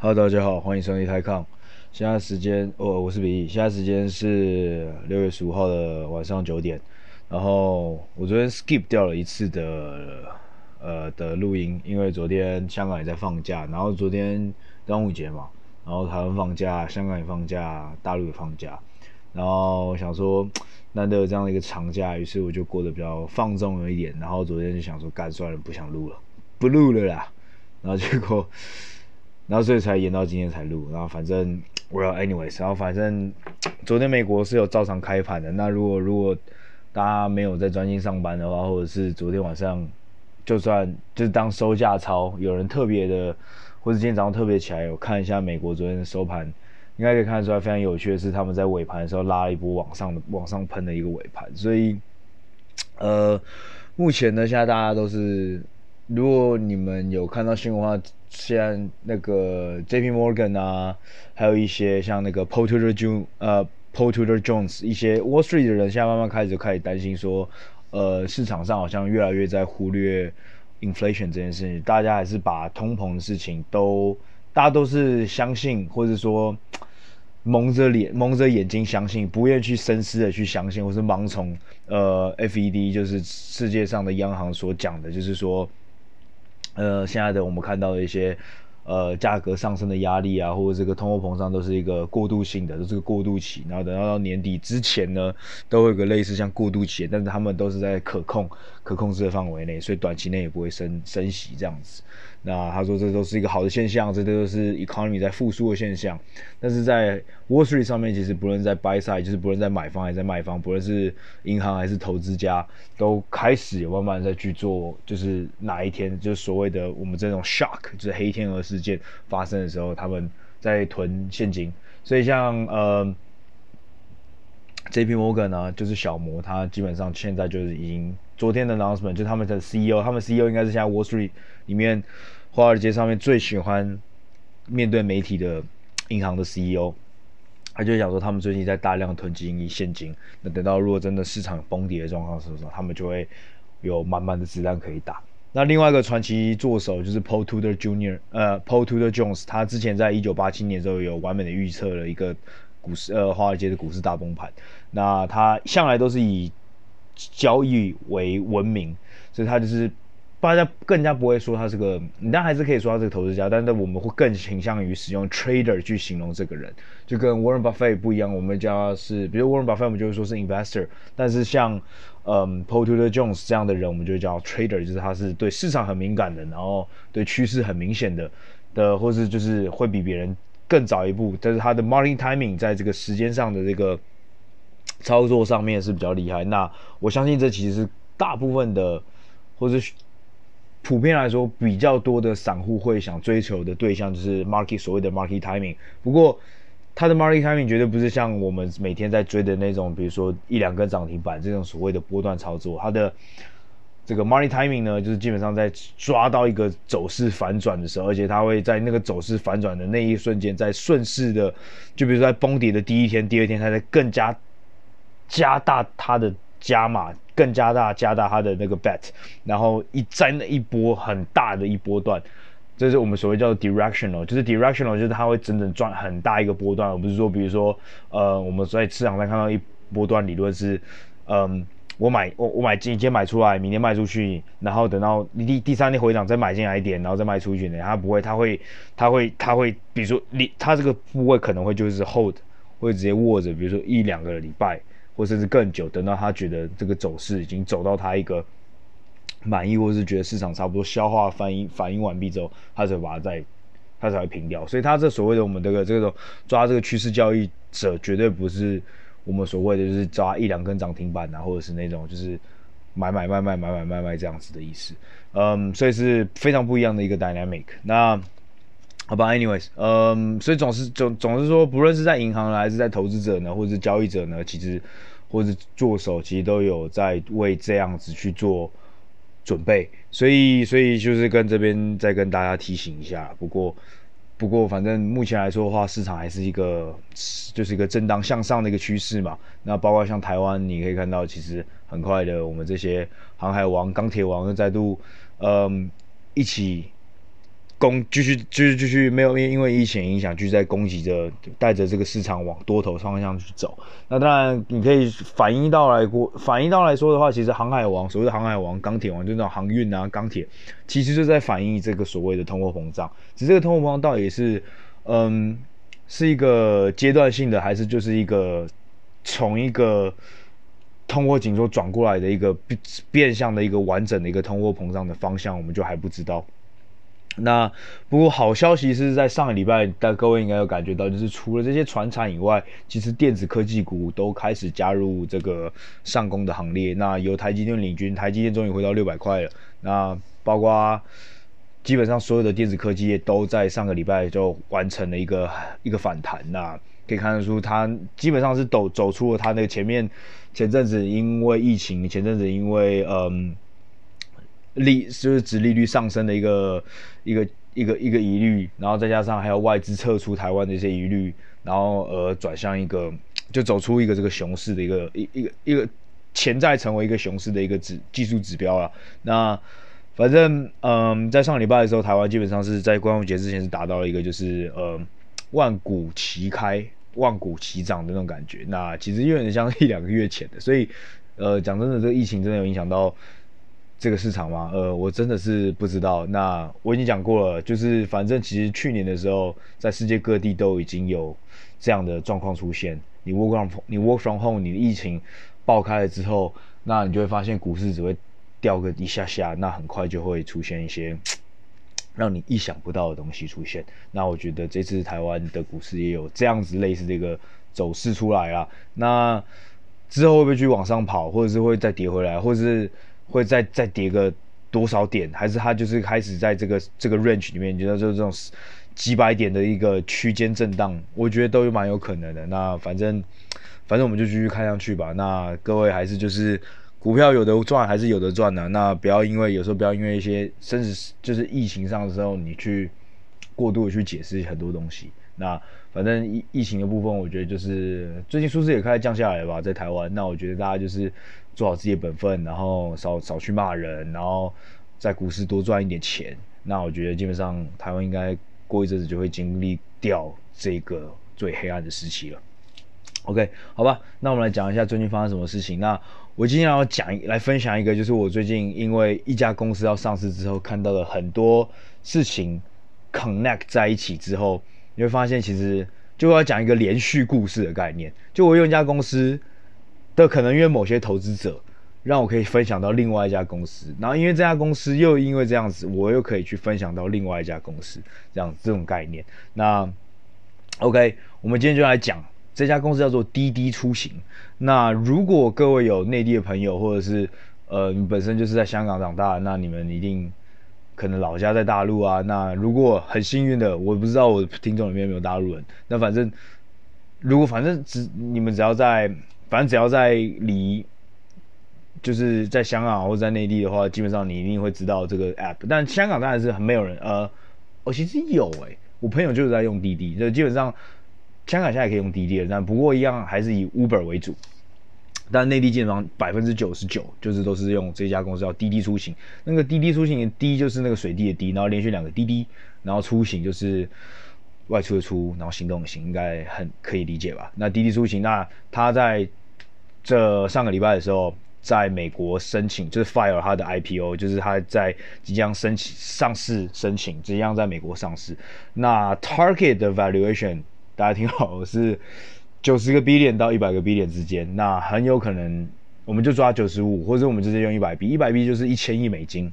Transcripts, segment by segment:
Hello，大家好，欢迎收听台抗。现在时间，哦，我是比利。现在时间是六月十五号的晚上九点。然后我昨天 skip 掉了一次的呃的录音，因为昨天香港也在放假，然后昨天端午节嘛，然后台湾放假，香港也放假，大陆也放假。然后想说，难得有这样的一个长假，于是我就过得比较放纵了一点。然后昨天就想说，干算了，不想录了，不录了啦。然后结果。然后所以才延到今天才录，然后反正，Well anyways，然后反正 昨天美国是有照常开盘的。那如果如果大家没有在专心上班的话，或者是昨天晚上就算就是当收价操，有人特别的，或者今天早上特别起来有看一下美国昨天的收盘，应该可以看得出来非常有趣的是他们在尾盘的时候拉了一波往上的往上喷的一个尾盘。所以 呃，目前呢现在大家都是。如果你们有看到新闻的话，现在那个 J.P. Morgan 啊，还有一些像那个 Paul Tudor Jones 呃 Paul Tudor Jones 一些 Wall Street 的人，现在慢慢开始就开始担心说，呃，市场上好像越来越在忽略 inflation 这件事情，大家还是把通膨的事情都，大家都是相信，或者说蒙着脸、蒙着眼睛相信，不愿意去深思的去相信，或是盲从呃 FED 就是世界上的央行所讲的，就是说。呃，现在的我们看到的一些，呃，价格上升的压力啊，或者这个通货膨胀都是一个过渡性的，都是个过渡期。然后等到到年底之前呢，都会有个类似像过渡期，但是他们都是在可控、可控制的范围内，所以短期内也不会升升息这样子。那他说这都是一个好的现象，这都是 economy 在复苏的现象。但是在 Wall Street 上面，其实不论在 buy side，就是不论在买方还是在卖方，不论是银行还是投资家，都开始有慢慢在去做，就是哪一天就是所谓的我们这种 shock，就是黑天鹅事事件发生的时候，他们在囤现金。所以像呃 JP Morgan 呢，就是小摩，他基本上现在就是已经。昨天的 announcement 就他们的 CEO，他们 CEO 应该是现在 Wall Street 里面华尔街上面最喜欢面对媒体的银行的 CEO，他就想说他们最近在大量囤积现金，那等到如果真的市场崩跌的状况的时候，他们就会有满满的子弹可以打。那另外一个传奇作手就是 Paul Tudor Jr.，呃，Paul Tudor Jones，他之前在一九八七年的时候有完美的预测了一个股市，呃，华尔街的股市大崩盘。那他向来都是以交易为闻名，所以他就是大家更加不会说他是个，你当然还是可以说他是个投资家，但是我们会更倾向于使用 trader 去形容这个人，就跟 Warren Buffett 不一样。我们叫他是，比如 Warren Buffett，我们就会说是 investor，但是像嗯 Paul Tudor Jones 这样的人，我们就叫 trader，就是他是对市场很敏感的，然后对趋势很明显的的，或是就是会比别人更早一步，但是他的 market timing 在这个时间上的这个。操作上面是比较厉害，那我相信这其实是大部分的，或是普遍来说比较多的散户会想追求的对象，就是 market 所谓的 market timing。不过，它的 market timing 绝对不是像我们每天在追的那种，比如说一两根涨停板这种所谓的波段操作。它的这个 market timing 呢，就是基本上在抓到一个走势反转的时候，而且它会在那个走势反转的那一瞬间，在顺势的，就比如说在崩跌的第一天、第二天，它在更加。加大它的加码，更加大加大它的那个 bet，然后一在那一波很大的一波段，这是我们所谓叫 directional，就是 directional，就是它会整整赚很大一个波段，而不是说，比如说，呃，我们在市场上看到一波段理论是，嗯，我买我我买进今天买出来，明天卖出去，然后等到第第三天回涨再买进来一点，然后再卖出去呢，它不会，它会，它会，它会，比如说你它这个部位可能会就是 hold，会直接握着，比如说一两个礼拜。或甚至更久，等到他觉得这个走势已经走到他一个满意，或是觉得市场差不多消化反应反应完毕之后，他才把它再他才会平掉。所以，他这所谓的我们这个这种抓这个趋势交易者，绝对不是我们所谓的就是抓一两根涨停板啊，或者是那种就是买买卖卖买买卖卖这样子的意思。嗯，所以是非常不一样的一个 dynamic。那。好吧，anyways，嗯，所以总是总总是说，不论是在银行呢，还是在投资者呢，或者是交易者呢，其实或者是做手，其实都有在为这样子去做准备。所以，所以就是跟这边再跟大家提醒一下。不过，不过反正目前来说的话，市场还是一个就是一个震荡向上的一个趋势嘛。那包括像台湾，你可以看到，其实很快的，我们这些航海王、钢铁王又再度嗯一起。攻继续继续继续没有因因为疫情影响，继续在攻击着，带着这个市场往多头方向去走。那当然，你可以反映到来过，反映到来说的话，其实航海王所谓的航海王、钢铁王，就那种航运啊、钢铁，其实就在反映这个所谓的通货膨胀。只是这个通货膨胀到底是，嗯，是一个阶段性的，还是就是一个从一个通货紧缩转过来的一个变变相的一个完整的一个通货膨胀的方向，我们就还不知道。那不过好消息是在上个礼拜，但各位应该有感觉到，就是除了这些船产以外，其实电子科技股都开始加入这个上攻的行列。那由台积电领军，台积电终于回到六百块了。那包括基本上所有的电子科技业都在上个礼拜就完成了一个一个反弹。那可以看得出，它基本上是走走出了它那个前面前阵子因为疫情，前阵子因为嗯。利就是指利率上升的一个一个一个一个疑虑，然后再加上还有外资撤出台湾的一些疑虑，然后而转向一个就走出一个这个熊市的一个一一个一个潜在成为一个熊市的一个指技术指标了。那反正嗯，在上礼拜的时候，台湾基本上是在光复节之前是达到了一个就是呃万股齐开、万股齐涨的那种感觉。那其实有点像一两个月前的，所以呃讲真的，这个疫情真的有影响到。这个市场吗？呃，我真的是不知道。那我已经讲过了，就是反正其实去年的时候，在世界各地都已经有这样的状况出现。你 work from 你 work from home，你的疫情爆开了之后，那你就会发现股市只会掉个一下下，那很快就会出现一些让你意想不到的东西出现。那我觉得这次台湾的股市也有这样子类似这个走势出来啊。那之后会不会去往上跑，或者是会再跌回来，或者是？会再再跌个多少点，还是它就是开始在这个这个 range 里面，觉得就是这种几百点的一个区间震荡，我觉得都有蛮有可能的。那反正反正我们就继续看上去吧。那各位还是就是股票有的赚还是有的赚的。那不要因为有时候不要因为一些甚至就是疫情上的时候，你去过度的去解释很多东西。那反正疫疫情的部分，我觉得就是最近数字也开始降下来了吧，在台湾。那我觉得大家就是做好自己的本分，然后少少去骂人，然后在股市多赚一点钱。那我觉得基本上台湾应该过一阵子就会经历掉这个最黑暗的时期了。OK，好吧，那我们来讲一下最近发生什么事情。那我今天要讲来分享一个，就是我最近因为一家公司要上市之后看到了很多事情 connect 在一起之后。你会发现，其实就要讲一个连续故事的概念。就我用一家公司的可能因为某些投资者，让我可以分享到另外一家公司，然后因为这家公司又因为这样子，我又可以去分享到另外一家公司，这样这种概念。那 OK，我们今天就来讲这家公司叫做滴滴出行。那如果各位有内地的朋友，或者是呃你本身就是在香港长大，那你们一定。可能老家在大陆啊，那如果很幸运的，我不知道我的听众里面有没有大陆人。那反正，如果反正只你们只要在，反正只要在离，就是在香港或者在内地的话，基本上你一定会知道这个 app。但香港当然是很没有人，呃，我、哦、其实有诶、我朋友就是在用滴滴，就基本上香港现在可以用滴滴了，但不过一样还是以 Uber 为主。但内地基本上百分之九十九就是都是用这家公司叫滴滴出行。那个滴滴出行的滴就是那个水滴的滴，然后连续两个滴滴，然后出行就是外出的出，然后行动的行，应该很可以理解吧？那滴滴出行，那他在这上个礼拜的时候，在美国申请就是 file 他的 IPO，就是他在即将申请上市申请，即将在美国上市。那 target 的 valuation 大家听好是。九十个 billion 到一百个 billion 之间，那很有可能我们就抓九十五，或者我们直接用一百 B，一百 B 就是一千亿美金，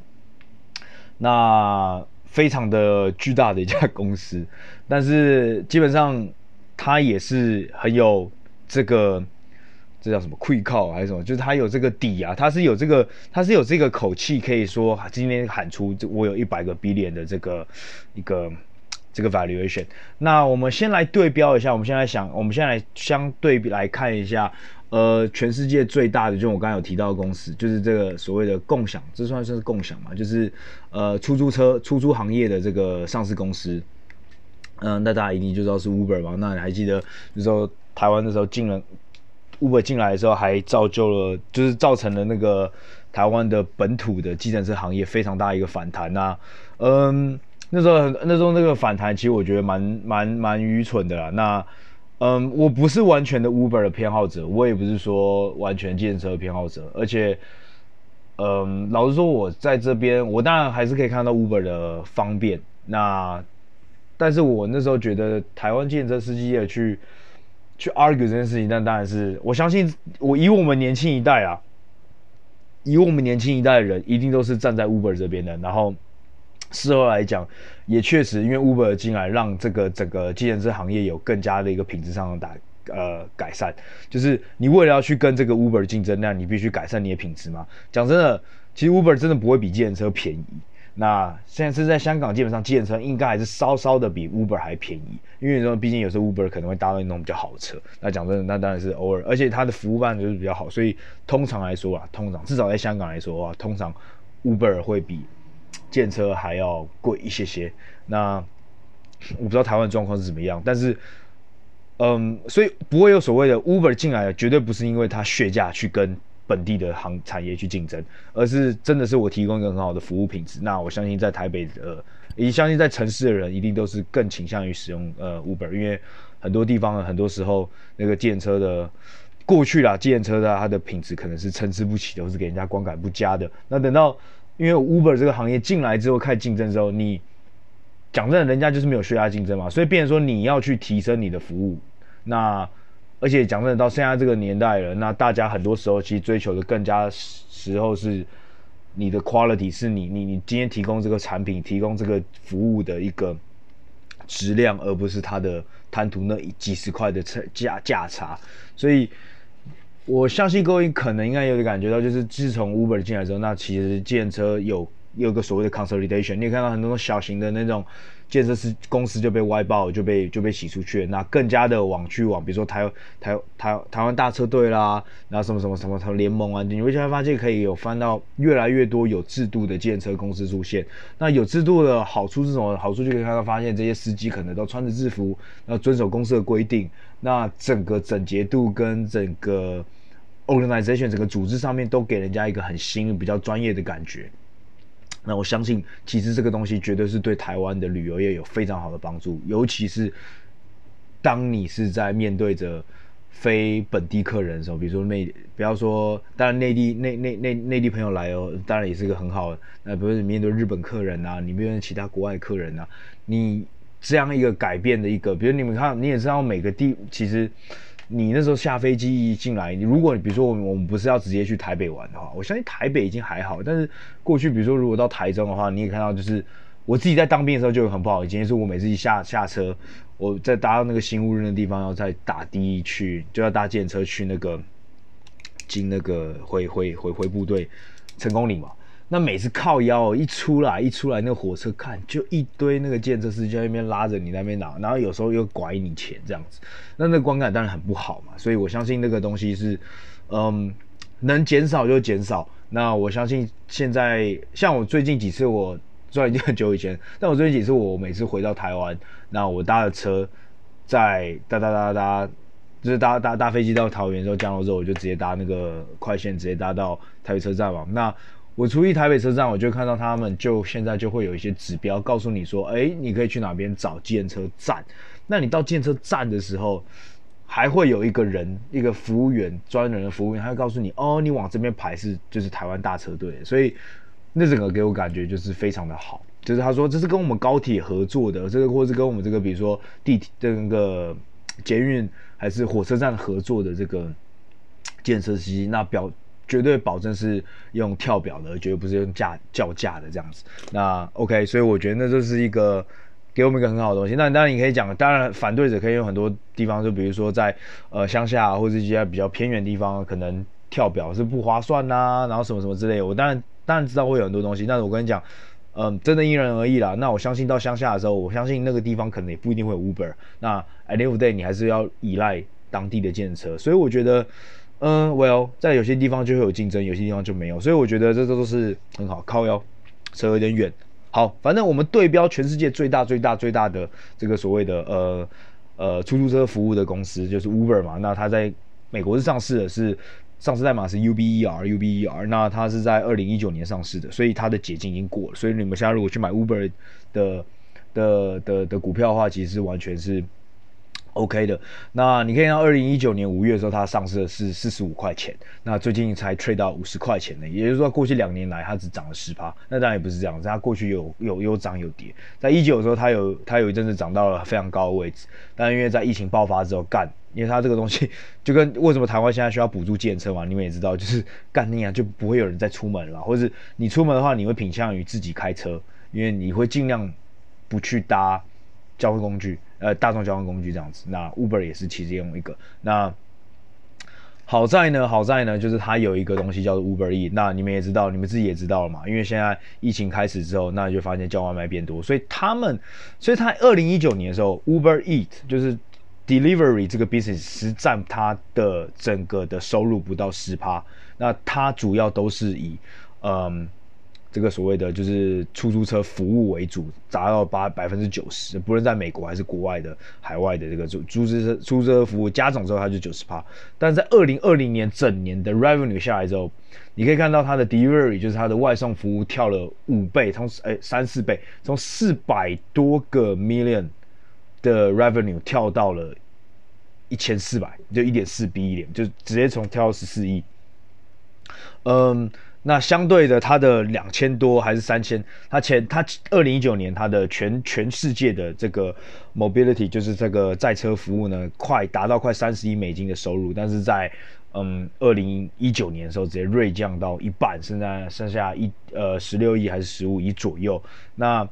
那非常的巨大的一家公司，但是基本上它也是很有这个，这叫什么亏靠还是什么？就是它有这个底啊，它是有这个，它是有这个口气，可以说今天喊出我有一百个 B 点的这个一个。这个 valuation，那我们先来对标一下，我们现在想，我们现在来相对比来看一下，呃，全世界最大的，就我刚才有提到的公司，就是这个所谓的共享，这算是共享嘛？就是呃，出租车、出租行业的这个上市公司，嗯、那大家一定就知道是 Uber 嘛？那你还记得，就是说台湾的时候进了 Uber 进来的时候，还造就了，就是造成了那个台湾的本土的计程车行业非常大一个反弹呐、嗯。那时候那时候那个反弹，其实我觉得蛮蛮蛮愚蠢的啦。那嗯，我不是完全的 Uber 的偏好者，我也不是说完全计程车偏好者，而且嗯，老实说，我在这边，我当然还是可以看到 Uber 的方便。那但是我那时候觉得台湾计程车司机也去去 argue 这件事情，但当然是我相信，我以我们年轻一代啊，以我们年轻一代的人，一定都是站在 Uber 这边的。然后事后来讲，也确实因为 Uber 进来，让这个整个计程车行业有更加的一个品质上的打呃改善。就是你为了要去跟这个 Uber 竞争，那你必须改善你的品质嘛。讲真的，其实 Uber 真的不会比计程车便宜。那现在是在香港，基本上计程车应该还是稍稍的比 Uber 还便宜，因为说毕竟有时候 Uber 可能会搭到那种比较好的车。那讲真的，那当然是偶尔，而且它的服务办就是比较好，所以通常来说啊，通常至少在香港来说啊，通常 Uber 会比计程车还要贵一些些。那我不知道台湾状况是怎么样，但是嗯，所以不会有所谓的 Uber 进来，绝对不是因为它血价去跟。本地的行产业去竞争，而是真的是我提供一个很好的服务品质。那我相信在台北的，也相信在城市的人一定都是更倾向于使用呃 Uber，因为很多地方很多时候那个计程车的过去啦，计程车的它的品质可能是参差不齐的，或是给人家观感不佳的。那等到因为 Uber 这个行业进来之后开始竞争之后，你讲真的，人家就是没有削价竞争嘛，所以变成说你要去提升你的服务，那。而且讲真的，到现在这个年代了，那大家很多时候其实追求的更加时候是你的 quality，是你你你今天提供这个产品、提供这个服务的一个质量，而不是它的贪图那几十块的差价价差。所以我相信各位可能应该有点感觉到，就是自从 Uber 进来之后，那其实建车有有个所谓的 consolidation，你也看到很多小型的那种。建设司公司就被外包，就被就被洗出去了。那更加的往去往，比如说台台台台湾大车队啦，然后什么什么什么什么联盟啊，你会发现可以有翻到越来越多有制度的建车公司出现。那有制度的好处是什么？好处就可以看到发现这些司机可能都穿着制服，那遵守公司的规定，那整个整洁度跟整个 organization 整个组织上面都给人家一个很新、比较专业的感觉。那我相信，其实这个东西绝对是对台湾的旅游业有非常好的帮助，尤其是当你是在面对着非本地客人的时候，比如说内，不要说，当然内地内内内内地朋友来哦，当然也是一个很好的。那比如说你面对日本客人啊，你面对其他国外客人啊，你这样一个改变的一个，比如你们看，你也知道每个地其实。你那时候下飞机一进来，如果比如说我们我们不是要直接去台北玩的话，我相信台北已经还好，但是过去比如说如果到台中的话，你也看到就是我自己在当兵的时候就有很不好意思，就是我每次一下下车，我在搭到那个新乌日的地方，要再打的去，就要搭电车去那个进那个回回回回部队成功岭嘛。那每次靠腰一出来一出来，那个火车看就一堆那个建设司机在那边拉着你那边拿，然后有时候又拐你钱这样子，那那个观感当然很不好嘛。所以我相信那个东西是，嗯，能减少就减少。那我相信现在像我最近几次我虽然已经很久以前，但我最近几次我每次回到台湾，那我搭的车在搭搭搭搭，就是搭搭搭飞机到桃园之后降落之后，我就直接搭那个快线直接搭到台北车站嘛。那我出一台北车站，我就看到他们就现在就会有一些指标告诉你说，哎，你可以去哪边找建车站。那你到建车站的时候，还会有一个人，一个服务员，专人的服务员，他会告诉你，哦，你往这边排是就是台湾大车队。所以那整个给我感觉就是非常的好，就是他说这是跟我们高铁合作的，这个或是跟我们这个比如说地铁这个捷运还是火车站合作的这个建设司机，那表。绝对保证是用跳表的，绝对不是用价叫价的这样子。那 OK，所以我觉得那就是一个给我们一个很好的东西。那当然你可以讲，当然反对者可以用很多地方，就比如说在呃乡下或者一些比较偏远地方，可能跳表是不划算呐、然后什么什么之类。我当然当然知道会有很多东西，但是我跟你讲，嗯、真的因人而异啦。那我相信到乡下的时候，我相信那个地方可能也不一定会有 Uber。那 at the end of day 你还是要依赖当地的建车，所以我觉得。嗯，Well，在有些地方就会有竞争，有些地方就没有，所以我觉得这都是很好。靠腰，扯有点远。好，反正我们对标全世界最大、最大、最大的这个所谓的呃呃出租车服务的公司就是 Uber 嘛。那它在美国是上市的，是上市代码是 UBER，UBER。那它是在二零一九年上市的，所以它的解禁已经过了。所以你们现在如果去买 Uber 的的的的股票的话，其实是完全是。OK 的，那你可以看到二零一九年五月的时候，它上市的是四十五块钱，那最近才 trade 到五十块钱呢，也就是说过去两年来它只涨了十趴，那当然也不是这样子，它过去有有有涨有跌，在一九的时候它有它有一阵子涨到了非常高的位置，但因为在疫情爆发之后干，因为它这个东西就跟为什么台湾现在需要补助计程车嘛，你们也知道，就是干那样就不会有人再出门了，或者是你出门的话，你会倾向于自己开车，因为你会尽量不去搭交通工具。呃，大众交通工具这样子，那 Uber 也是其中一个。那好在呢，好在呢，就是它有一个东西叫做 Uber E。那你们也知道，你们自己也知道了嘛，因为现在疫情开始之后，那就发现叫外卖变多，所以他们，所以他二零一九年的时候，Uber Eat 就是 Delivery 这个 business 是占它的整个的收入不到十趴。那它主要都是以嗯。这个所谓的就是出租车服务为主，达到八百分之九十，不论在美国还是国外的海外的这个租租车出租车服务加总之后，它就九十趴。但是在二零二零年整年的 revenue 下来之后，你可以看到它的 delivery 就是它的外送服务跳了五倍，从哎三四倍，从四百多个 million 的 revenue 跳到了一千四百，就一点四 B 一点，就直接从跳到十四亿。嗯。那相对的，它的两千多还是三千？它前它二零一九年它的全全世界的这个 mobility 就是这个载车服务呢，快达到快三十亿美金的收入，但是在嗯二零一九年的时候直接锐降到一半，现在剩下一呃十六亿还是十五亿左右。那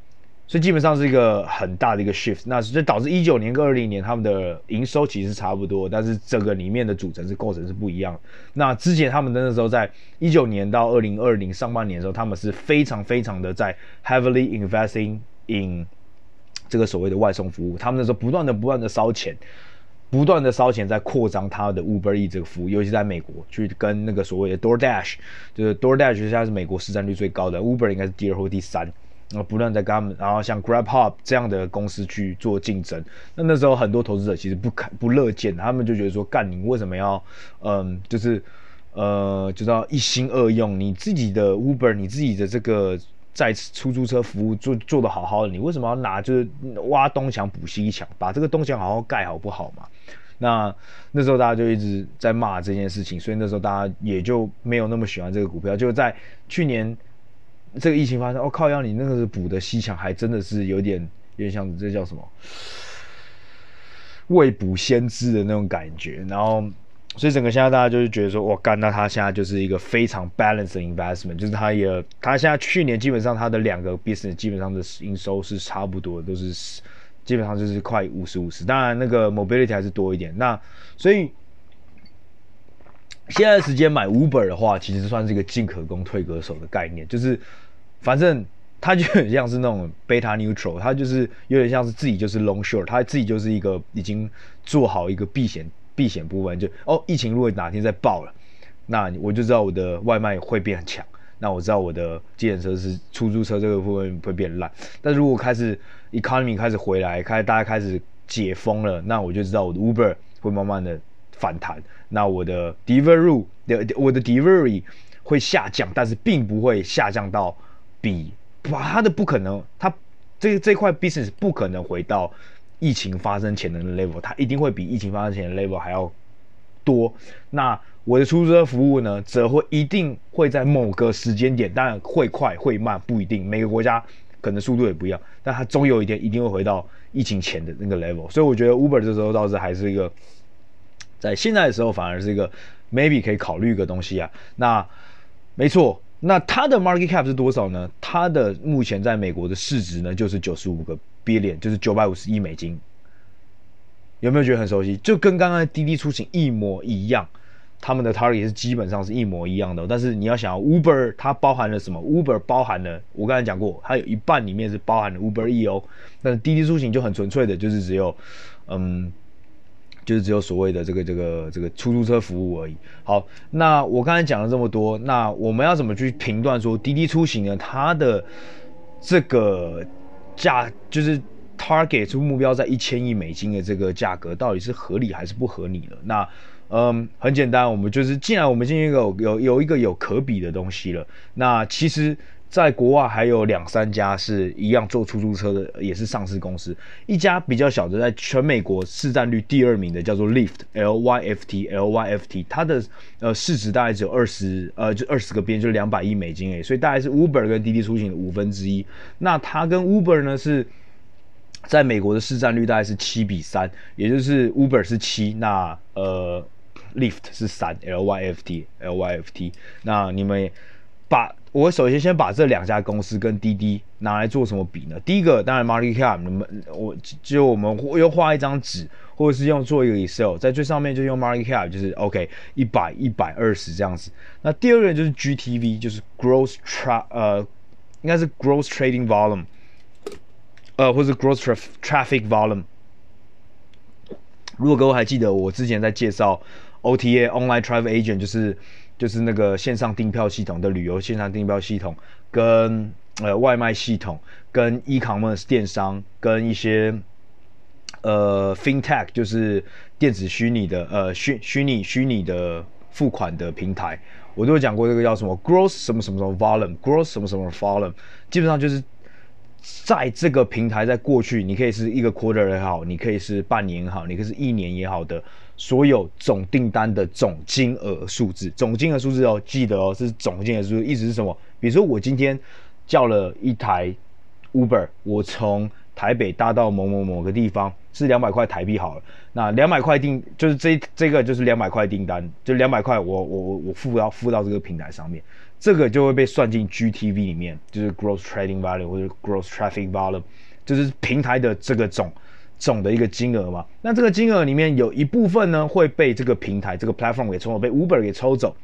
所以基本上是一个很大的一个 shift，那这导致一九年跟二零年他们的营收其实是差不多，但是整个里面的组成是构成是不一样。那之前他们的那时候在一九年到二零二零上半年的时候，他们是非常非常的在 heavily investing in 这个所谓的外送服务，他们那时候不断的不断的烧钱，不断的烧钱在扩张他的 Uber E 这个服务，尤其在美国去跟那个所谓的 DoorDash，就是 DoorDash 现在是美国市占率最高的，Uber 应该是第二或第三。然后不断在跟他们，然后像 GrabHub 这样的公司去做竞争。那那时候很多投资者其实不看不乐见，他们就觉得说，干你为什么要，嗯，就是，呃，就要一心二用，你自己的 Uber，你自己的这个在出租车服务做做得好好的，你为什么要拿就是挖东墙补西墙，把这个东墙好好盖好不好嘛？那那时候大家就一直在骂这件事情，所以那时候大家也就没有那么喜欢这个股票。就在去年。这个疫情发生，我、哦、靠！要你那个是补的西墙，还真的是有点有点像这叫什么未卜先知的那种感觉。然后，所以整个现在大家就是觉得说，哇干，那他现在就是一个非常 balanced investment，就是他也他现在去年基本上他的两个 business 基本上的营收是差不多，都是基本上就是快五十五十。当然那个 mobility 还是多一点。那所以。现在时间买 Uber 的话，其实算是一个进可攻退可守的概念，就是反正它就很像是那种 beta neutral，它就是有点像是自己就是 long short，它自己就是一个已经做好一个避险避险部分，就哦，疫情如果哪天再爆了，那我就知道我的外卖会变强，那我知道我的计程车是出租车这个部分会变烂，但如果开始 economy 开始回来，开大家开始解封了，那我就知道我的 Uber 会慢慢的。反弹，那我的 delivery 的我的 delivery 会下降，但是并不会下降到比把，它的不可能，它这这块 business 不可能回到疫情发生前的 level，它一定会比疫情发生前的 level 还要多。那我的出租车服务呢，则会一定会在某个时间点，当然会快会慢不一定，每个国家可能速度也不一样，但它终有一天一定会回到疫情前的那个 level。所以我觉得 Uber 这时候倒是还是一个。在现在的时候，反而是一个 maybe 可以考虑一个东西啊。那没错，那它的 market cap 是多少呢？它的目前在美国的市值呢，就是九十五个 billion，就是九百五十亿美金。有没有觉得很熟悉？就跟刚刚滴滴出行一模一样，他们的 target 是基本上是一模一样的。但是你要想，Uber 它包含了什么？Uber 包含了我刚才讲过，它有一半里面是包含了 Uber E 哦。但是滴滴出行就很纯粹的，就是只有嗯。就是只有所谓的这个这个这个出租车服务而已。好，那我刚才讲了这么多，那我们要怎么去评断说滴滴出行呢？它的这个价就是 target 出目标在一千亿美金的这个价格，到底是合理还是不合理的？那嗯，很简单，我们就是既然我们进行一个有有一个有可比的东西了，那其实。在国外还有两三家是一样做出租车的，也是上市公司。一家比较小的，在全美国市占率第二名的叫做 Lyft，L Y F T，L Y F T，它的呃市值大概只有二十呃就二十个边，就是两百亿美金诶，所以大概是 Uber 跟滴滴出行的五分之一。那它跟 Uber 呢是在美国的市占率大概是七比三，也就是 Uber 是七，那呃 Lyft 是三，L Y F T，L Y F T。那你们把。我首先先把这两家公司跟滴滴拿来做什么比呢？第一个当然 market cap，你们我就我们又画一张纸，或者是用做一个 Excel，在最上面就用 market cap，就是 OK 一百一百二十这样子。那第二个就是 GTV，就是 gross tra 呃，应该是 gross trading volume，呃，或者 gross tra traffic volume。如果各位还记得我之前在介绍 OTA online travel agent，就是。就是那个线上订票系统的旅游线上订票系统，跟呃外卖系统，跟 e-commerce 电商，跟一些呃 FinTech 就是电子虚拟的呃虚虚拟虚拟的付款的平台，我都有讲过这个叫什么 Gross 什么什么什么 Volume，Gross 什么什么 Volume，基本上就是。在这个平台，在过去，你可以是一个 quarter 也好，你可以是半年也好，你可以是一年也好的所有总订单的总金额数字，总金额数字哦，记得哦，是总金额数字，意思是什么？比如说我今天叫了一台 Uber，我从台北搭到某某某个地方，是两百块台币好了，那两百块订就是这这个就是两百块订单，就两百块我我我我付到付到这个平台上面。这个就会被算进 GTV 里面，就是 Gross Trading Value 或者 Gross Traffic Volume，就是平台的这个总总的一个金额嘛。那这个金额里面有一部分呢会被这个平台这个 Platform 给抽走，被 Uber 给抽走。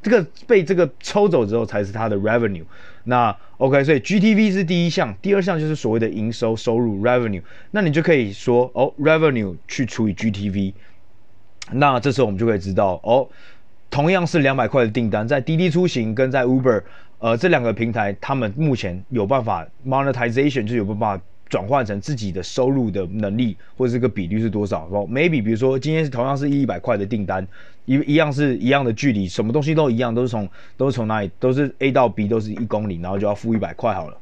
这个被这个抽走之后才是它的 Revenue。那 OK，所以 GTV 是第一项，第二项就是所谓的营收收入 Revenue。那你就可以说哦，Revenue 去除以 GTV，那这时候我们就可以知道哦。同样是两百块的订单，在滴滴出行跟在 Uber，呃，这两个平台，他们目前有办法 monetization 就有办法转换成自己的收入的能力，或者这个比率是多少？Maybe 比如说今天是同样是一百块的订单，一一样是一样的距离，什么东西都一样，都是从都是从哪里，都是 A 到 B 都是一公里，然后就要付一百块好了。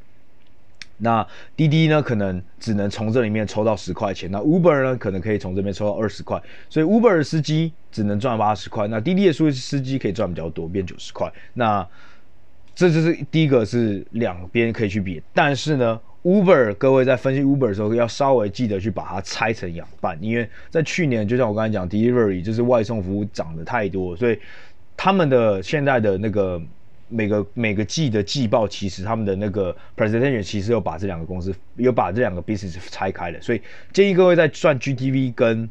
那滴滴呢，可能只能从这里面抽到十块钱。那 Uber 呢，可能可以从这边抽到二十块。所以 Uber 的司机只能赚八十块，那滴滴的司司机可以赚比较多，变九十块。那这就是第一个是两边可以去比。但是呢，Uber 各位在分析 Uber 的时候，要稍微记得去把它拆成两半，因为在去年，就像我刚才讲，Delivery 就是外送服务涨得太多，所以他们的现在的那个。每个每个季的季报，其实他们的那个 presentation 其实有把这两个公司有把这两个 business 拆开了，所以建议各位在算 GTV 跟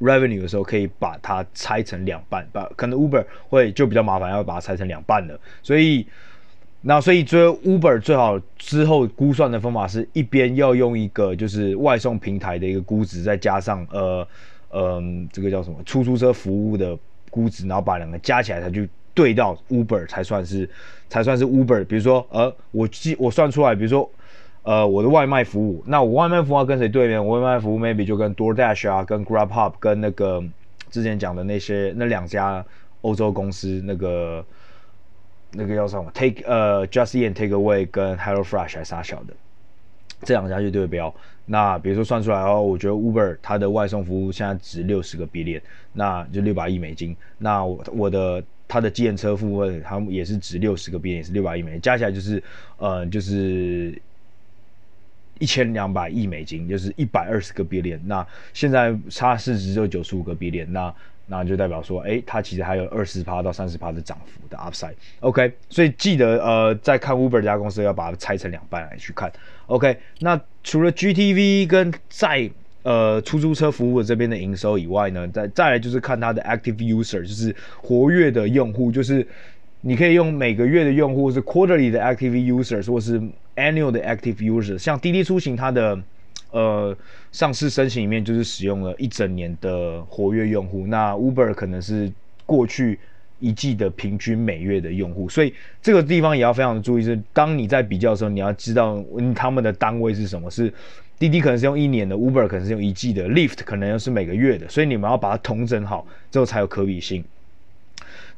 revenue 的时候，可以把它拆成两半，把可能 Uber 会就比较麻烦，要把它拆成两半了。所以那所以追 Uber 最好之后估算的方法是一边要用一个就是外送平台的一个估值，再加上呃嗯、呃、这个叫什么出租车服务的估值，然后把两个加起来，它就。对到 Uber 才算是，才算是 Uber。比如说，呃，我记我算出来，比如说，呃，我的外卖服务，那我外卖服务要跟谁对面？我外卖服务 maybe 就跟 DoorDash 啊，跟 GrabHub，跟那个之前讲的那些那两家欧洲公司，那个那个叫什么？Take 呃 just in Takeaway 跟 HelloFresh 还啥小的，这两家就对标。那比如说算出来哦，我觉得 Uber 它的外送服务现在值六十个 billion，那就六百亿美金。那我的它的计程车部分，它也是值六十个 billion，也是六百亿美金，加起来就是呃就是一千两百亿美金，就是一百二十个 billion。那现在差市值就九十五个 billion，那那就代表说，哎，它其实还有二十趴到三十趴的涨幅的 upside。OK，所以记得呃，在看 Uber 这家公司要把它拆成两半来去看。OK，那除了 GTV 跟在呃出租车服务这边的营收以外呢，再再来就是看它的 active user，就是活跃的用户，就是你可以用每个月的用户，是 quarterly 的 active users，或是 annual 的 active users。像滴滴出行它的呃上市申请里面就是使用了一整年的活跃用户，那 Uber 可能是过去。一季的平均每月的用户，所以这个地方也要非常的注意，是当你在比较的时候，你要知道他们的单位是什么，是滴滴可能是用一年的，Uber 可能是用一季的，Lyft 可能又是每个月的，所以你们要把它统整好之后才有可比性。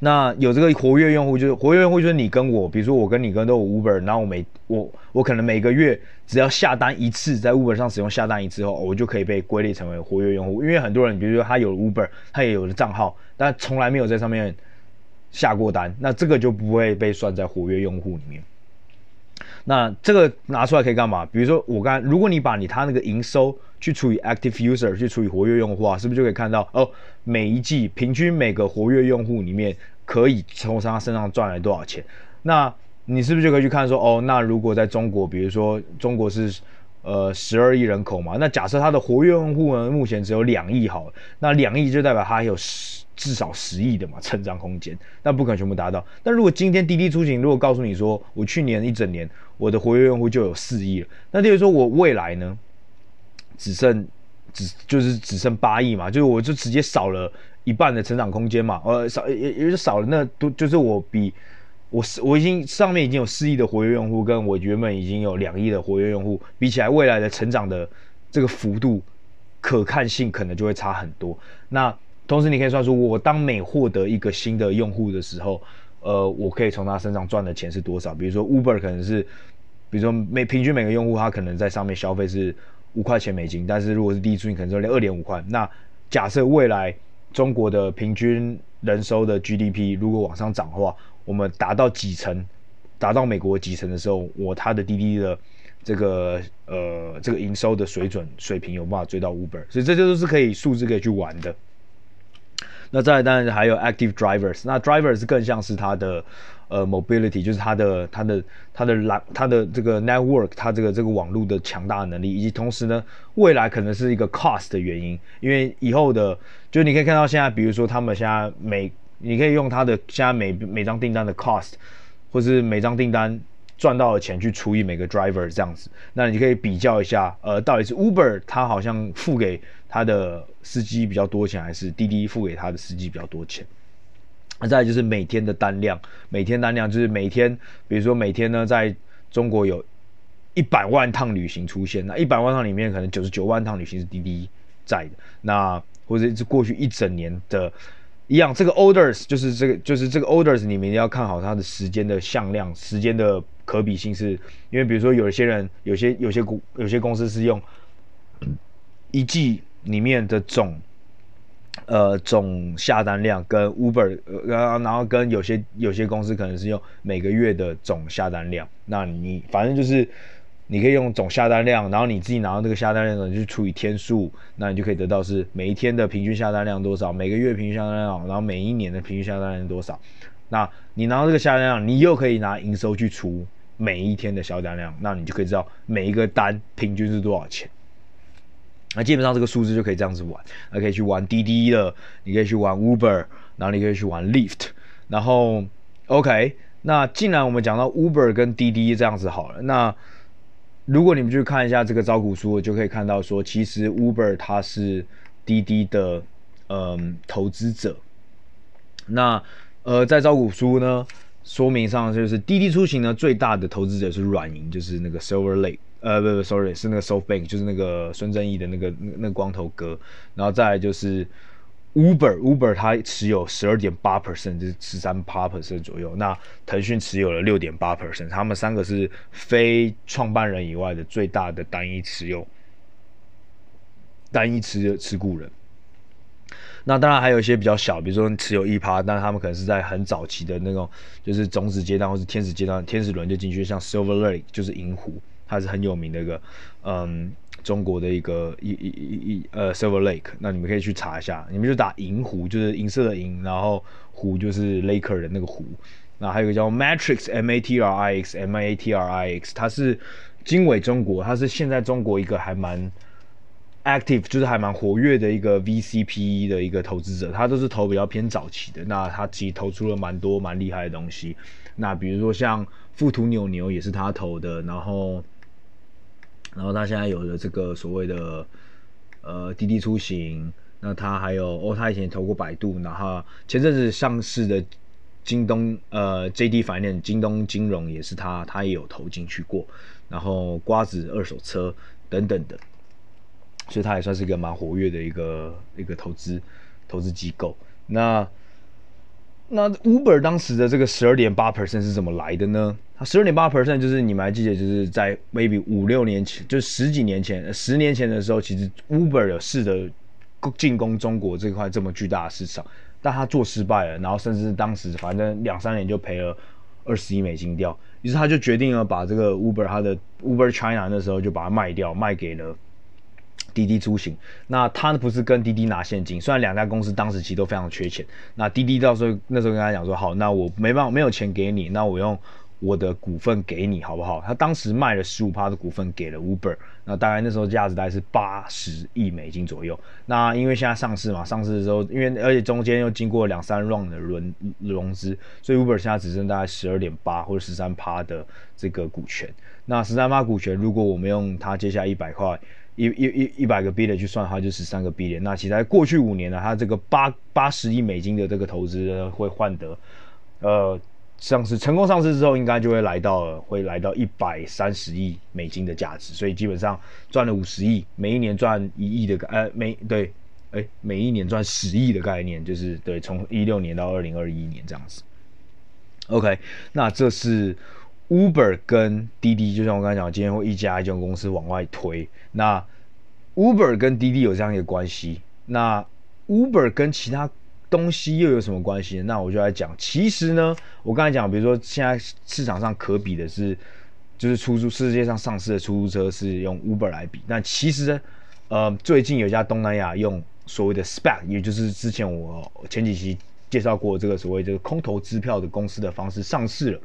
那有这个活跃用户，就是活跃用户就是你跟我，比如说我跟你跟都有 Uber，然后我每我我可能每个月只要下单一次，在 Uber 上使用下单一次后，我就可以被归类成为活跃用户。因为很多人，比如说他有了 Uber，他也有了账号，但从来没有在上面下过单，那这个就不会被算在活跃用户里面。那这个拿出来可以干嘛？比如说我刚，如果你把你他那个营收去除以 active user，去除以活跃用户啊，是不是就可以看到哦？每一季平均每个活跃用户里面可以从他身上赚来多少钱？那你是不是就可以去看说哦？那如果在中国，比如说中国是呃十二亿人口嘛，那假设他的活跃用户呢目前只有两亿好，那两亿就代表他还有十。至少十亿的嘛成长空间，那不可能全部达到。但如果今天滴滴出行如果告诉你说，我去年一整年我的活跃用户就有四亿了，那就是说我未来呢，只剩只就是只剩八亿嘛，就是我就直接少了一半的成长空间嘛，呃少也也就少了那都就是我比我我已经上面已经有四亿的活跃用户，跟我原本已经有两亿的活跃用户比起来，未来的成长的这个幅度可看性可能就会差很多。那同时，你可以算出我当每获得一个新的用户的时候，呃，我可以从他身上赚的钱是多少？比如说 Uber 可能是，比如说每平均每个用户他可能在上面消费是五块钱美金，但是如果是滴滴出行，可能只有二点五块。那假设未来中国的平均人收的 GDP 如果往上涨的话，我们达到几成，达到美国几成的时候，我他的滴滴的这个呃这个营收的水准水平有办法追到 Uber，所以这些都是可以数字可以去玩的。那再当然还有 active drivers，那 drivers 更像是它的呃 mobility，就是它的它的它的蓝它的这个 network，它这个这个网络的强大能力，以及同时呢，未来可能是一个 cost 的原因，因为以后的就你可以看到现在，比如说他们现在每你可以用它的现在每每张订单的 cost，或是每张订单赚到的钱去除以每个 driver 这样子，那你可以比较一下，呃，到底是 Uber 它好像付给他的司机比较多钱，还是滴滴付给他的司机比较多钱？那再就是每天的单量，每天单量就是每天，比如说每天呢，在中国有一百万趟旅行出现，那一百万趟里面可能九十九万趟旅行是滴滴在的，那或者是过去一整年的一样，这个 orders 就是这个就是这个 orders，你们一定要看好它的时间的向量，时间的可比性是，因为比如说有些人，有些有些公有些公司是用一季。里面的总，呃，总下单量跟 Uber，然后然后跟有些有些公司可能是用每个月的总下单量，那你反正就是你可以用总下单量，然后你自己拿到那个下单量呢，就除以天数，那你就可以得到是每一天的平均下单量多少，每个月平均下单量，然后每一年的平均下单量多少。那你拿到这个下单量，你又可以拿营收去除每一天的下单量，那你就可以知道每一个单平均是多少钱。那基本上这个数字就可以这样子玩，那可以去玩滴滴的，你可以去玩 Uber，然后你可以去玩 Lyft，然后 OK，那既然我们讲到 Uber 跟滴滴这样子好了，那如果你们去看一下这个招股书，就可以看到说，其实 Uber 它是滴滴的嗯投资者，那呃在招股书呢说明上就是滴滴出行呢最大的投资者是软银，就是那个 Silver Lake。呃，不不，sorry，是那个 SoftBank，就是那个孙正义的那个那那光头哥，然后再来就是 Uber，Uber 它持有十二点八 percent，就是十三趴 percent 左右。那腾讯持有了六点八 percent，他们三个是非创办人以外的最大的单一持有、单一持持股人。那当然还有一些比较小，比如说持有一趴，但他们可能是在很早期的那种，就是种子阶段或是天使阶段，天使轮就进去，像 Silver Lake 就是银湖。它是很有名的一个，嗯，中国的一个一一一一呃，Silver Lake，那你们可以去查一下，你们就打银湖，就是银色的银，然后湖就是 Laker 的那个湖，那还有一个叫 Matrix M A T R I X M A T R I X，它是经纬中国，它是现在中国一个还蛮 active，就是还蛮活跃的一个 V C P E 的一个投资者，他都是投比较偏早期的，那他其实投出了蛮多蛮厉害的东西，那比如说像富途牛牛也是他投的，然后。然后他现在有了这个所谓的呃滴滴出行，那他还有哦，他以前投过百度，然后前阵子上市的京东呃 JD Finance 京东金融也是他，他也有投进去过，然后瓜子二手车等等的，所以他也算是一个蛮活跃的一个一个投资投资机构。那那 Uber 当时的这个十二点八 percent 是怎么来的呢？十二点八 percent 就是你们还记得，就是在 maybe 五六年前，就十几年前、十年前的时候，其实 Uber 有试着进攻中国这块这么巨大的市场，但他做失败了，然后甚至当时反正两三年就赔了二十亿美金掉，于是他就决定了把这个 Uber 他的 Uber China 那时候就把它卖掉，卖给了。滴滴出行，那他不是跟滴滴拿现金，虽然两家公司当时其实都非常缺钱，那滴滴到时候那时候跟他讲说，好，那我没办法没有钱给你，那我用我的股份给你好不好？他当时卖了十五趴的股份给了 Uber，那大概那时候价值大概是八十亿美金左右。那因为现在上市嘛，上市的时候因为而且中间又经过两三 round 的轮融资，所以 Uber 现在只剩大概十二点八或者十三趴的这个股权。那十三趴股权，如果我们用它接下来一百块。一一一一百个 B 的去算的话，就十三个 B 的。那其实在过去五年呢，它这个八八十亿美金的这个投资，会换得，呃，上市成功上市之后，应该就会来到会来到一百三十亿美金的价值。所以基本上赚了五十亿，每一年赚一亿的，呃，每对，哎，每一年赚十亿的概念，就是对，从一六年到二零二一年这样子。OK，那这是。Uber 跟滴滴，就像我刚才讲，今天会一家一家公司往外推。那 Uber 跟滴滴有这样一个关系，那 Uber 跟其他东西又有什么关系呢？那我就来讲，其实呢，我刚才讲，比如说现在市场上可比的是，就是出租世界上上市的出租车是用 Uber 来比。那其实呢，呃，最近有一家东南亚用所谓的 Spec，也就是之前我前几期介绍过这个所谓这个空头支票的公司的方式上市了。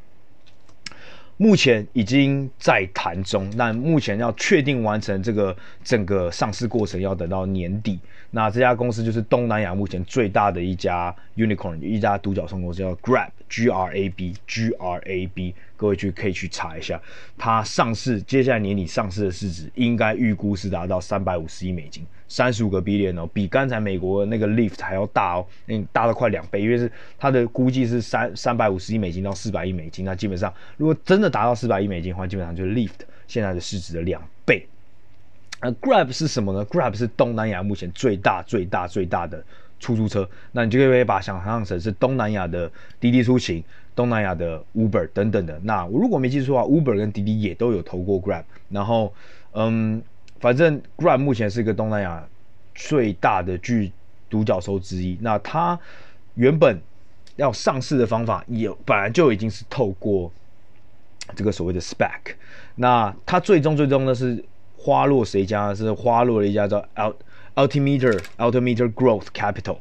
目前已经在谈中，但目前要确定完成这个整个上市过程要等到年底。那这家公司就是东南亚目前最大的一家 unicorn，一家独角兽公司，叫 Grab，G R A B，G R A B。各位去可以去查一下，它上市接下来年底上市的市值应该预估是达到三百五十亿美金。三十五个 billion 哦，比刚才美国那个 Lyft 还要大哦，嗯，大了快两倍，因为是它的估计是三三百五十亿美金到四百亿美金，那基本上如果真的达到四百亿美金的话，基本上就是 Lyft 现在的市值的两倍。那 Grab 是什么呢？Grab 是东南亚目前最大最大最大的出租车，那你就可以把想象成是东南亚的滴滴出行、东南亚的 Uber 等等的。那我如果没记错的话，Uber 跟滴滴也都有投过 Grab，然后嗯。反正 Grab 目前是一个东南亚最大的巨独角兽之一。那它原本要上市的方法也本来就已经是透过这个所谓的 SPAC。那它最终最终呢是花落谁家？是花落了一家叫 Altimeter Altimeter Growth Capital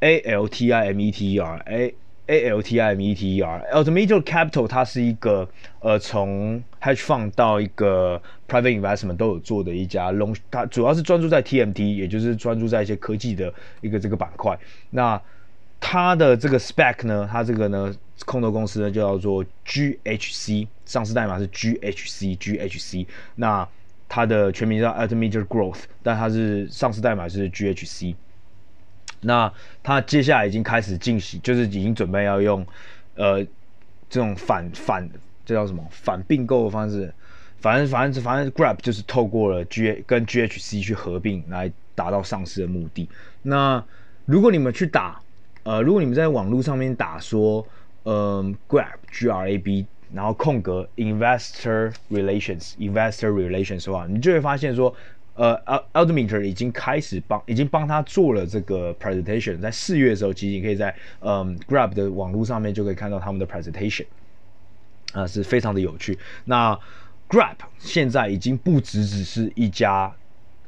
A L T I M E T E R A。A L T I M E T E R，Altimeter Capital 它是一个呃从 hedge fund 到一个 private investment 都有做的一家它主要是专注在 T M T，也就是专注在一些科技的一个这个板块。那它的这个 spec 呢，它这个呢空头公司呢就叫做 G H C，上市代码是 G H C G H C。那它的全名叫 a t m e t e r Growth，但它是上市代码是 G H C。那它接下来已经开始进行，就是已经准备要用，呃，这种反反这叫什么反并购的方式，反正反正反正 Grab 就是透过了 G 跟 GHC 去合并来达到上市的目的。那如果你们去打，呃，如果你们在网络上面打说，嗯、呃、，Grab G R A B，然后空格 Investor Relations Investor Relations 的话，你就会发现说。呃，Altimeter 已经开始帮，已经帮他做了这个 presentation。在四月的时候，其实你可以在嗯 Grab 的网络上面就可以看到他们的 presentation，啊、是非常的有趣。那 Grab 现在已经不只只是一家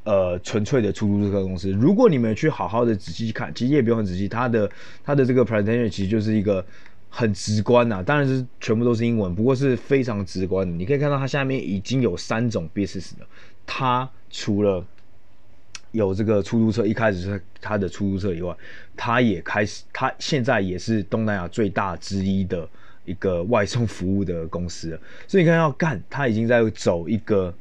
呃纯粹的出租车公司。如果你们去好好的仔细看，其实也不用很仔细，它的它的这个 presentation 其实就是一个很直观呐、当然是全部都是英文，不过是非常直观的。你可以看到它下面已经有三种 business 了，它。除了有这个出租车，一开始是他的出租车以外，他也开始，他现在也是东南亚最大之一的一个外送服务的公司。所以你看要干，他已经在走一个，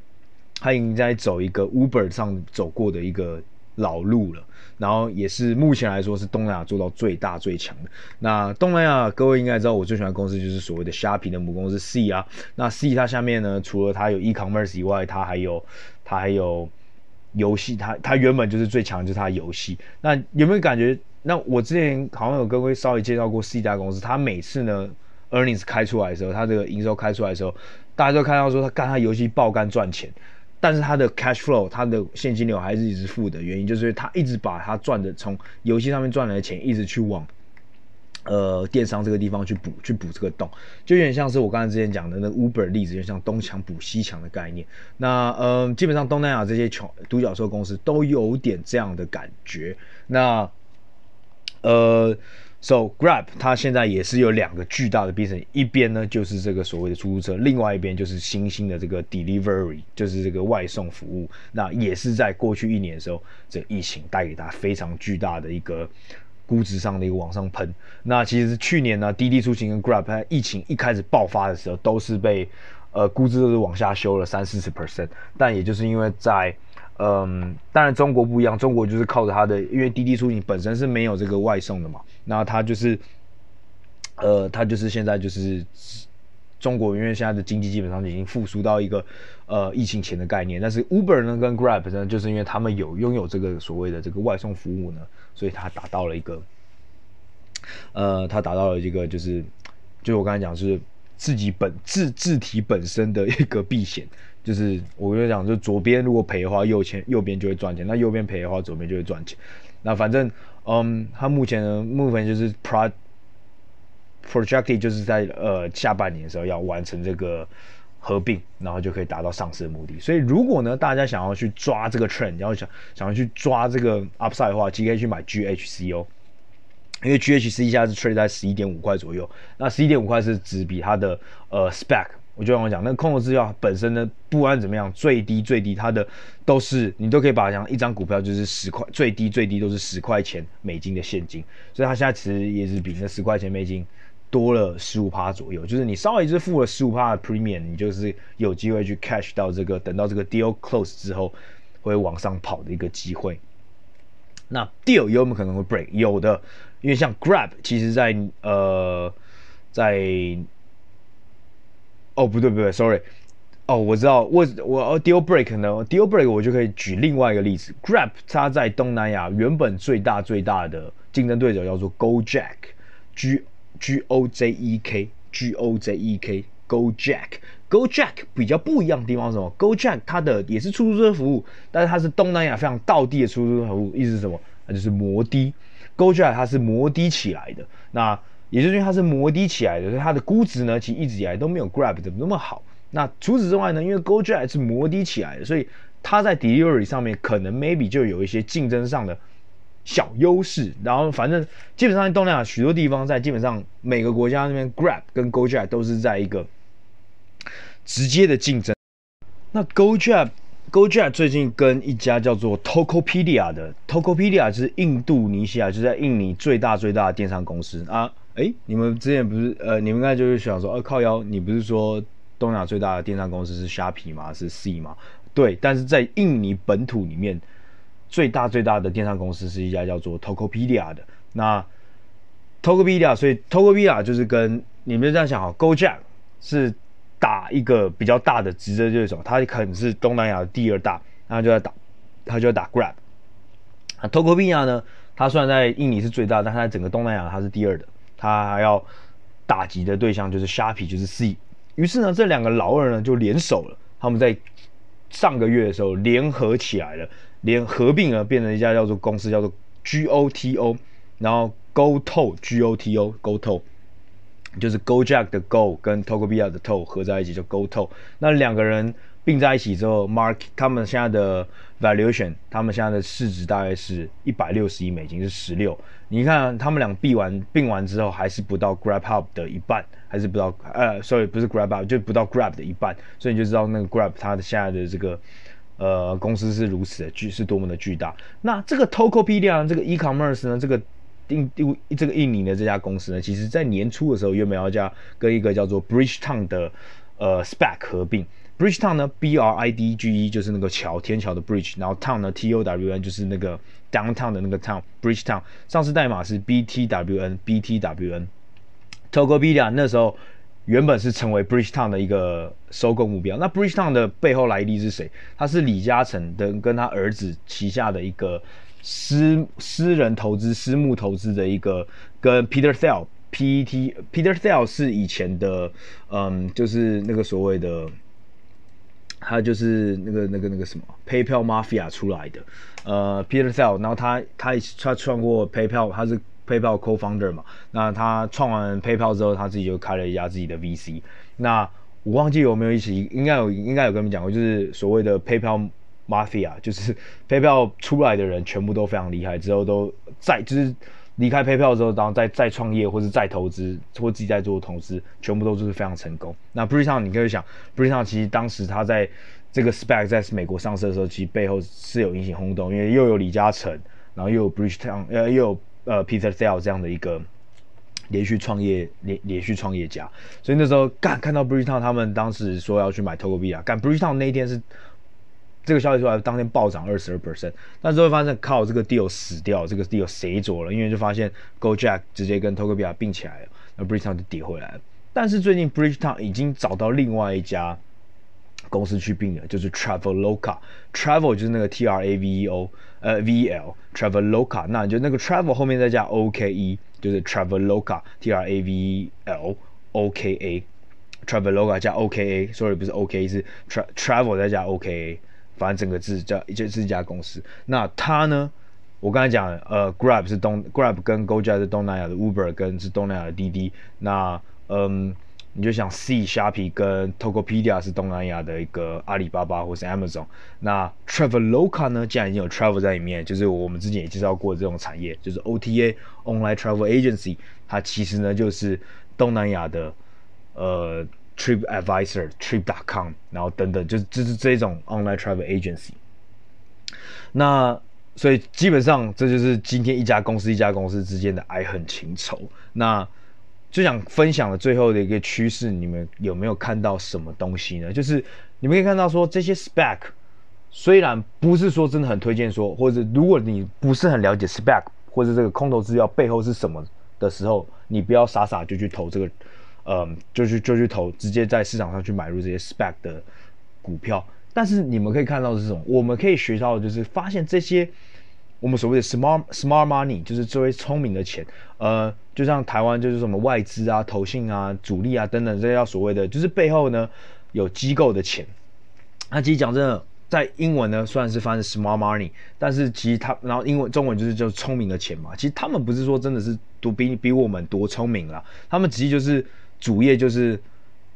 他已经在走一个 Uber 上走过的一个老路了。然后也是目前来说是东南亚做到最大最强的。那东南亚各位应该知道，我最喜欢的公司就是所谓的虾皮的母公司 C 啊。那 C 它下面呢，除了它有 e-commerce 以外，它还有。它还有游戏，它它原本就是最强，就是它游戏。那有没有感觉？那我之前好像有跟各位稍微介绍过 C 家公司，它每次呢 earnings 开出来的时候，它这个营收开出来的时候，大家都看到说它干它游戏爆肝赚钱，但是它的 cash flow 它的现金流还是一直负的原因，就是它一直把它赚的从游戏上面赚来的钱一直去往。呃，电商这个地方去补去补这个洞，就有点像是我刚才之前讲的那 Uber 例子，就像东墙补西墙的概念。那嗯、基本上东南亚这些穷独角兽公司都有点这样的感觉。那呃，So Grab 它现在也是有两个巨大的 business，一边呢就是这个所谓的出租车，另外一边就是新兴的这个 delivery，就是这个外送服务。那也是在过去一年的时候，这疫情带给它非常巨大的一个。估值上的一个往上喷，那其实去年呢，滴滴出行跟 Grab 它疫情一开始爆发的时候，都是被呃估值都是往下修了三四十 percent，但也就是因为在嗯，当然中国不一样，中国就是靠着它的，因为滴滴出行本身是没有这个外送的嘛，那它就是呃，它就是现在就是。中国因为现在的经济基本上已经复苏到一个呃疫情前的概念，但是 Uber 呢跟 Grab 呢，就是因为他们有拥有这个所谓的这个外送服务呢，所以它达到了一个呃，它达到了一个就是，就我刚才讲，是自己本自自体本身的一个避险，就是我跟你讲，就左边如果赔的话，右前右边就会赚钱；那右边赔的话，左边就会赚钱。那反正嗯，它目前呢，目前就是 pro project 就是在呃下半年的时候要完成这个合并，然后就可以达到上市的目的。所以如果呢大家想要去抓这个 trend，然后想想要去抓这个 upside 的话，其实可以去买 GHC 哦，因为 GHC 现在是 trade 在十一点五块左右。那十一点五块是只比它的呃 spec，我就跟我讲，那个空头支票本身呢，不管怎么样，最低最低它的都是你都可以把它想一张股票就是十块，最低最低都是十块钱美金的现金，所以它现在其实也是比那十块钱美金。多了十五趴左右，就是你稍微就是付了十五趴的 premium，你就是有机会去 cash 到这个，等到这个 deal close 之后会往上跑的一个机会。那 deal 有没有可能会 break？有的，因为像 Grab，其实在呃在哦不对不对，sorry，哦我知道我我 deal break 呢，deal break 我就可以举另外一个例子，Grab 它在东南亚原本最大最大的竞争对手叫做 Gojek，G。G O J E K G O J E K Gojek Gojek 比较不一样的地方是什么？Gojek 它的也是出租车服务，但是它是东南亚非常道地的出租车服务，意思是什么？那就是摩的。Gojek 它是摩的起来的，那也就是因为它是摩的起来的，所以它的估值呢，其实一直以来都没有 Grab 的那么好。那除此之外呢，因为 Gojek 是摩的起来的，所以它在 delivery 上面可能 maybe 就有一些竞争上的。小优势，然后反正基本上在东南亚许多地方，在基本上每个国家那边，Grab 跟 Gojek 都是在一个直接的竞争。那 Gojek Gojek 最近跟一家叫做 Tokopedia 的 Tokopedia 是印度尼西亚，就在印尼最大最大的电商公司啊。诶，你们之前不是呃，你们刚才就是想说，呃、靠腰，你不是说东南亚最大的电商公司是虾皮吗？是 C 吗？对，但是在印尼本土里面。最大最大的电商公司是一家叫做 Tokopedia 的。那 Tokopedia，所以 Tokopedia 就是跟你们这样想哈，Gojek 是打一个比较大的直接对手，他可能是东南亚的第二大，那就要打，他就要打 Grab。那 Tokopedia 呢，他虽然在印尼是最大，但他在整个东南亚他是第二的，他还要打击的对象就是虾皮，就是 C。于是呢，这两个老二呢就联手了，他们在上个月的时候联合起来了。连合并了，变成一家叫做公司，叫做 GOTO，然后 GoTo GOTO GoTo，就是 GoJack 的 Go 跟 Tokobia 的 To 合在一起就 GoTo。那两个人并在一起之后，Mark 他们现在的 valuation，他们现在的市值大概是一百六十亿美金，是十六。你看他们俩并完并完之后，还是不到 GrabHub 的一半，还是不到呃，sorry 不是 GrabHub，就不到 Grab 的一半，所以你就知道那个 Grab 它的现在的这个。呃，公司是如此的巨，是多么的巨大。那这个 Tokopedia 这个 e-commerce 呢，这个印这个印尼的这家公司呢，其实在年初的时候，原本要加跟一个叫做 Bridgetown 的呃 SPAC 合并。Bridgetown 呢，B R I D G E 就是那个桥，天桥的 Bridge，然后 Town 呢，T O W N 就是那个 Downtown 的那个 Town，Bridgetown。上市代码是 B T W N，B T W N。Tokopedia 那时候。原本是成为 Bridgetown 的一个收购目标。那 Bridgetown 的背后来历是谁？他是李嘉诚的跟他儿子旗下的一个私私人投资、私募投资的一个，跟 Peter Thiel PET Peter Thiel 是以前的，嗯，就是那个所谓的。他就是那个那个那个什么 PayPal Mafia 出来的，呃，Peter Thiel，然后他他他创过 PayPal，他是 PayPal Co-founder 嘛。那他创完 PayPal 之后，他自己就开了一家自己的 VC。那我忘记有没有一起，应该有，应该有跟你们讲过，就是所谓的 PayPal Mafia，就是 PayPal 出来的人全部都非常厉害，之后都在就是。离开 PayPal 之后，然后再再创业，或是再投资，或自己在做投资，全部都是非常成功。那 Bree Town，你可以想 Bree Town 其实当时他在这个 SPAC 在美国上市的时候，其实背后是有引起轰动，因为又有李嘉诚，然后又有 Bridgetown，呃，又有呃 Peter Thiel 这样的一个连续创业连连续创业家，所以那时候干看到 Bree Town 他们当时说要去买 Tokopedia，干 Bridgetown 那一天是。这个消息出来，当天暴涨二十二 percent，但是会发现靠这个 deal 死掉，这个 deal 谁做了？因为就发现 Go Jack 直接跟 Tokopedia 并起来了，那 Bridgetown 就跌回来了。但是最近 Bridgetown 已经找到另外一家公司去并了，就是 Traveloka，Travel 就是那个 T R A V E O，呃 V E L，Traveloka，那就那个 Travel 后面再加 O K E，就是 Traveloka，T R A V E L O K A，Traveloka 加 O K A，sorry 不是 O K 是 tr Travel 再加 O K A。反正整个字叫就是一家公司。那他呢？我刚才讲，呃，Grab 是东，Grab 跟 Gojek 是东南亚的 Uber，跟是东南亚的滴滴。那嗯，你就想 C s h o p i 跟 Tokopedia 是东南亚的一个阿里巴巴或是 Amazon。那 Traveloka 呢？既然已经有 Travel 在里面，就是我们之前也介绍过这种产业，就是 OTA Online Travel Agency。它其实呢就是东南亚的呃。Trip Advisor、Trip.com，然后等等，就是就是这种 online travel agency。那所以基本上这就是今天一家公司一家公司之间的爱恨情仇。那就想分享的最后的一个趋势，你们有没有看到什么东西呢？就是你们可以看到说，这些 spec，虽然不是说真的很推荐说，或者如果你不是很了解 spec，或者这个空头资料背后是什么的时候，你不要傻傻就去投这个。嗯，就去就去投，直接在市场上去买入这些 spec 的股票。但是你们可以看到的是什么？我们可以学到的就是发现这些我们所谓的 smart smart money，就是最为聪明的钱。呃，就像台湾就是什么外资啊、投信啊、主力啊等等这些叫所谓的，就是背后呢有机构的钱。那其实讲真的，在英文呢虽然是翻译 smart money，但是其实它然后英文中文就是叫聪明的钱嘛。其实他们不是说真的是多比比我们多聪明啦，他们其实就是。主业就是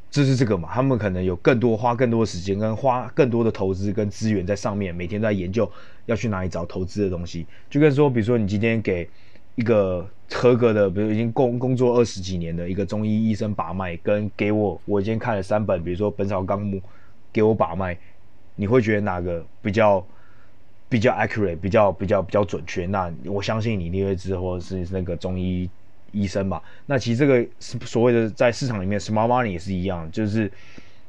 就是这个嘛，他们可能有更多花更多的时间跟花更多的投资跟资源在上面，每天都在研究要去哪里找投资的东西。就跟说，比如说你今天给一个合格的，比如已经工工作二十几年的一个中医医生把脉，跟给我我今天看了三本，比如说《本草纲目》，给我把脉，你会觉得哪个比较比较 accurate，比较比较比较准确？那我相信你你会知，或者是那个中医。医生吧，那其实这个所谓的在市场里面，smart money 也是一样，就是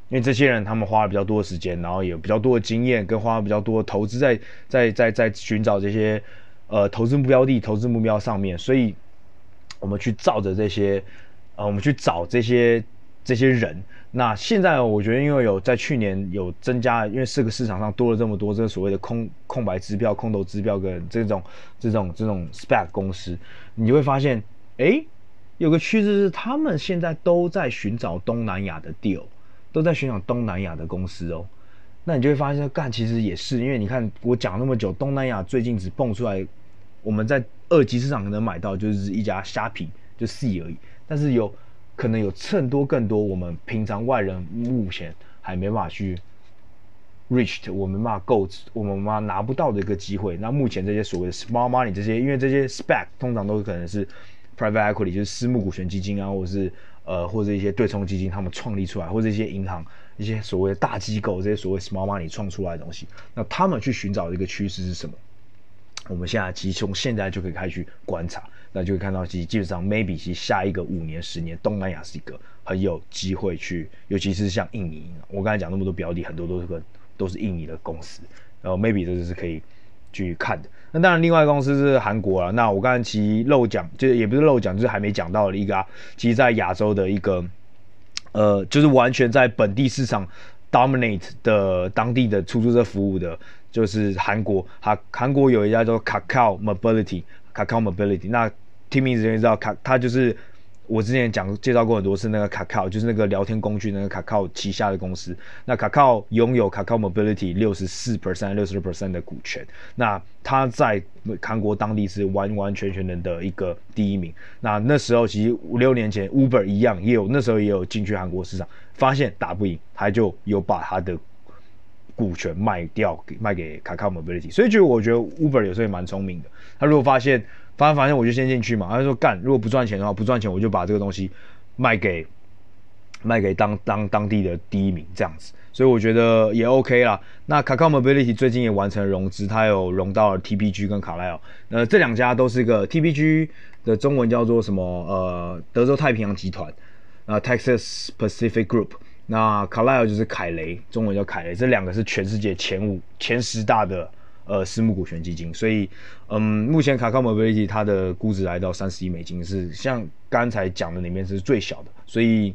因为这些人他们花了比较多的时间，然后有比较多的经验，跟花了比较多的投资在在在在寻找这些呃投资目标地、投资目标上面，所以我们去照着这些呃，我们去找这些这些人。那现在我觉得，因为有在去年有增加，因为这个市场上多了这么多这个所谓的空空白支票、空头支票跟这种这种这种 spec 公司，你会发现。诶，有个趋势是，他们现在都在寻找东南亚的 deal，都在寻找东南亚的公司哦。那你就会发现，干其实也是，因为你看我讲那么久，东南亚最近只蹦出来，我们在二级市场可能买到就是一家虾皮，就 C 而已。但是有可能有衬多更多我们平常外人目前还没办法去 reached，我们没办法够，我们没办法拿不到的一个机会。那目前这些所谓的 smart money 这些，因为这些 spec 通常都可能是。Private equity 就是私募股权基金啊，或者是呃，或者一些对冲基金，他们创立出来，或者一些银行、一些所谓的大机构，这些所谓 small money 创出来的东西，那他们去寻找的一个趋势是什么？我们现在其实从现在就可以开始去观察，那就会看到，其实基本上 maybe 其实下一个五年、十年，东南亚是一个很有机会去，尤其是像印尼，我刚才讲那么多标的，很多都是个都是印尼的公司，然后 maybe 这就是可以。去看的，那当然，另外一个公司是韩国了。那我刚才其实漏讲，就是也不是漏讲，就是还没讲到的一个啊，其实在亚洲的一个呃，就是完全在本地市场 dominate 的当地的出租车服务的，就是韩国。哈，韩国有一家叫 Kakao Mobility，Kakao Mobility。那听名字就知道，卡它就是。我之前讲介绍过很多次，那个 Kakao 就是那个聊天工具，那个 Kakao 旗下的公司。那 Kakao 拥有 Kakao Mobility 六十四 percent、六十六 percent 的股权。那它在韩国当地是完完全全的一个第一名。那那时候其实五六年前，Uber 一样也有，那时候也有进去韩国市场，发现打不赢，他就有把他的股权卖掉，卖给 Kakao Mobility。所以就我觉得 Uber 有时候也蛮聪明的，他如果发现。发现发现我就先进去嘛，他就说干，如果不赚钱的话，不赚钱我就把这个东西卖给卖给当当当地的第一名这样子，所以我觉得也 OK 啦。那 Kakao Mobility 最近也完成了融资，它有融到了 TPG 跟卡莱尔，那，这两家都是一个 TPG 的中文叫做什么？呃，德州太平洋集团，呃，Texas Pacific Group。那卡莱尔就是凯雷，中文叫凯雷，这两个是全世界前五、前十大的。呃，私募股权基金，所以，嗯，目前 Kakao Mobility 它的估值来到三十亿美金，是像刚才讲的里面是最小的，所以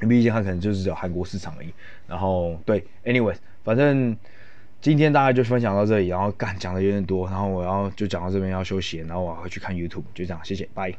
毕竟它可能就是只有韩国市场而已。然后，对，anyways，反正今天大概就分享到这里，然后干讲的有点多，然后我要就讲到这边要休息，然后我要回去看 YouTube，就这样，谢谢，拜。